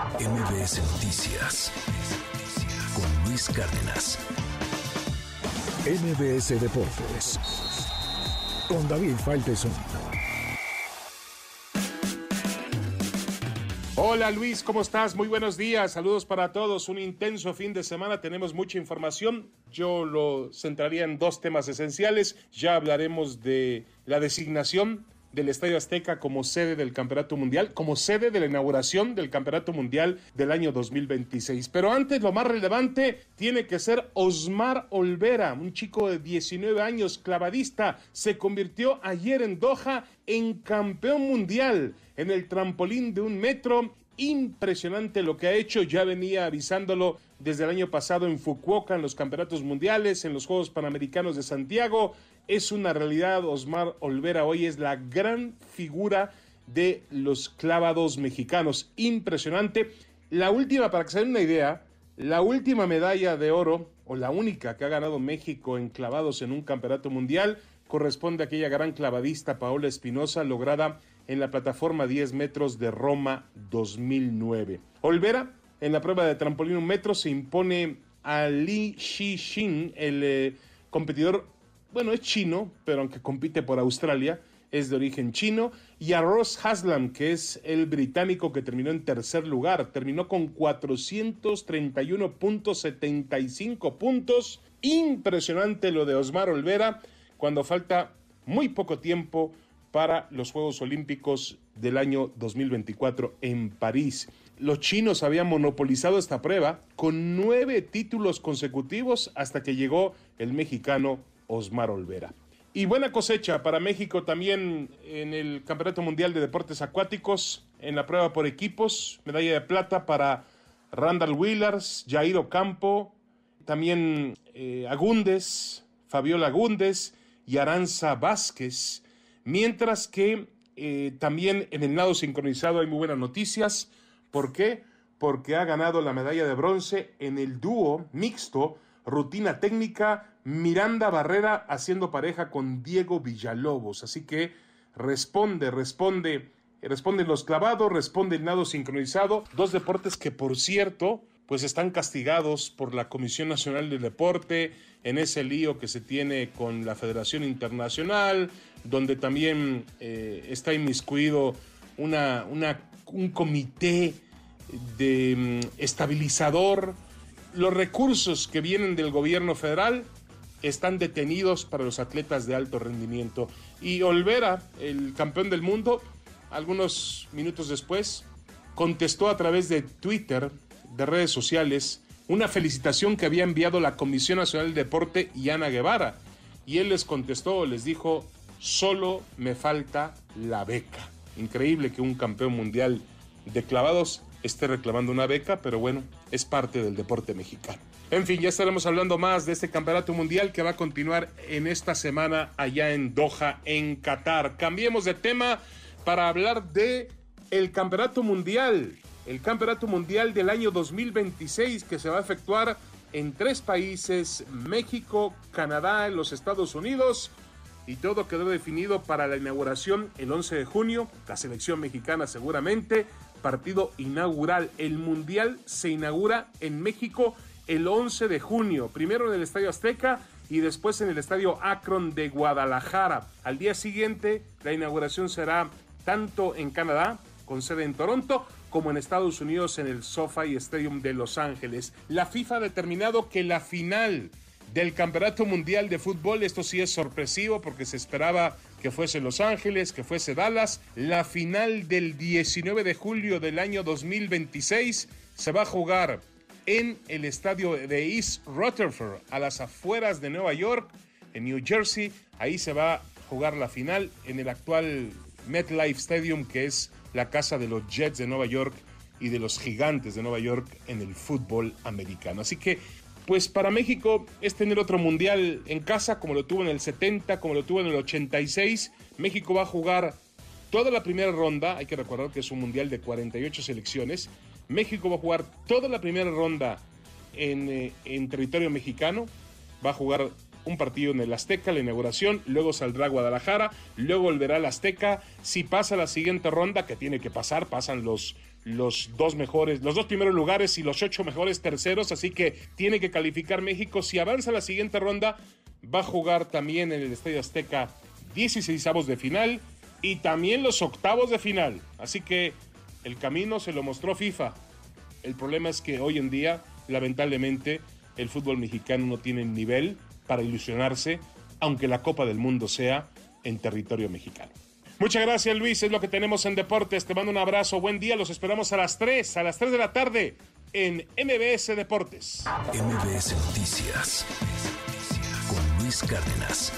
MBS Noticias con Luis Cárdenas. MBS Deportes con David Faitelson. Hola Luis, ¿cómo estás? Muy buenos días, saludos para todos. Un intenso fin de semana, tenemos mucha información. Yo lo centraría en dos temas esenciales. Ya hablaremos de la designación del Estadio Azteca como sede del Campeonato Mundial, como sede de la inauguración del Campeonato Mundial del año 2026. Pero antes, lo más relevante tiene que ser Osmar Olvera, un chico de 19 años, clavadista, se convirtió ayer en Doha en campeón mundial en el trampolín de un metro. Impresionante lo que ha hecho, ya venía avisándolo desde el año pasado en Fukuoka, en los campeonatos mundiales, en los Juegos Panamericanos de Santiago, es una realidad. Osmar Olvera hoy es la gran figura de los clavados mexicanos. Impresionante. La última, para que se den una idea, la última medalla de oro, o la única que ha ganado México en clavados en un campeonato mundial, corresponde a aquella gran clavadista Paola Espinosa, lograda en la plataforma 10 metros de Roma 2009. Olvera, en la prueba de trampolín un metro, se impone a Li Shixin, el eh, competidor bueno, es chino, pero aunque compite por Australia, es de origen chino, y a Ross Haslam, que es el británico que terminó en tercer lugar, terminó con 431.75 puntos. Impresionante lo de Osmar Olvera, cuando falta muy poco tiempo para los Juegos Olímpicos del año 2024 en París. Los chinos habían monopolizado esta prueba con nueve títulos consecutivos hasta que llegó el mexicano Osmar Olvera. Y buena cosecha para México también en el Campeonato Mundial de Deportes Acuáticos, en la prueba por equipos, medalla de plata para Randall Willars, Jair Ocampo, también eh, Agúndez, Fabiola Agúndez y Aranza Vázquez, mientras que eh, también en el nado sincronizado hay muy buenas noticias. ¿Por qué? Porque ha ganado la medalla de bronce en el dúo mixto, rutina técnica Miranda Barrera haciendo pareja con Diego Villalobos. Así que responde, responde, responden los clavados, responde el nado sincronizado. Dos deportes que, por cierto, pues están castigados por la Comisión Nacional del Deporte en ese lío que se tiene con la Federación Internacional, donde también eh, está inmiscuido una, una, un comité de mm, estabilizador. Los recursos que vienen del gobierno federal están detenidos para los atletas de alto rendimiento. Y Olvera, el campeón del mundo, algunos minutos después, contestó a través de Twitter, de redes sociales, una felicitación que había enviado la Comisión Nacional de Deporte y Ana Guevara. Y él les contestó, les dijo, solo me falta la beca. Increíble que un campeón mundial de clavados esté reclamando una beca, pero bueno, es parte del deporte mexicano. En fin, ya estaremos hablando más de este campeonato mundial que va a continuar en esta semana allá en Doha, en Qatar. Cambiemos de tema para hablar de el campeonato mundial, el campeonato mundial del año 2026 que se va a efectuar en tres países, México, Canadá, los Estados Unidos, y todo quedó definido para la inauguración el 11 de junio, la selección mexicana seguramente, partido inaugural, el mundial se inaugura en México el 11 de junio, primero en el Estadio Azteca y después en el Estadio Akron de Guadalajara. Al día siguiente, la inauguración será tanto en Canadá, con sede en Toronto, como en Estados Unidos en el SoFi Stadium de Los Ángeles. La FIFA ha determinado que la final del Campeonato Mundial de Fútbol, esto sí es sorpresivo porque se esperaba que fuese Los Ángeles, que fuese Dallas, la final del 19 de julio del año 2026 se va a jugar en el estadio de East Rutherford, a las afueras de Nueva York, en New Jersey. Ahí se va a jugar la final en el actual MetLife Stadium, que es la casa de los Jets de Nueva York y de los gigantes de Nueva York en el fútbol americano. Así que, pues para México es tener otro mundial en casa, como lo tuvo en el 70, como lo tuvo en el 86. México va a jugar toda la primera ronda, hay que recordar que es un mundial de 48 selecciones, México va a jugar toda la primera ronda eh, en, territorio mexicano. Va a jugar un partido en el Azteca, la inauguración, luego saldrá Guadalajara, luego volverá al Azteca. Si pasa la siguiente ronda, que tiene que pasar, pasan los, dos mejores, los dos primeros lugares y los ocho mejores terceros, así que tiene que calificar México. Si avanza la siguiente ronda, va a jugar también en el Estadio Azteca 16 avos de final y también los octavos de final. Así que el camino se lo mostró FIFA. El problema es que hoy en día, lamentablemente, el fútbol mexicano no tiene nivel para ilusionarse, aunque la Copa del Mundo sea en territorio mexicano. Muchas gracias Luis, es lo que tenemos en Deportes. Te mando un abrazo, buen día, los esperamos a las 3, a las 3 de la tarde en MBS Deportes. MBS Noticias con Luis Cárdenas.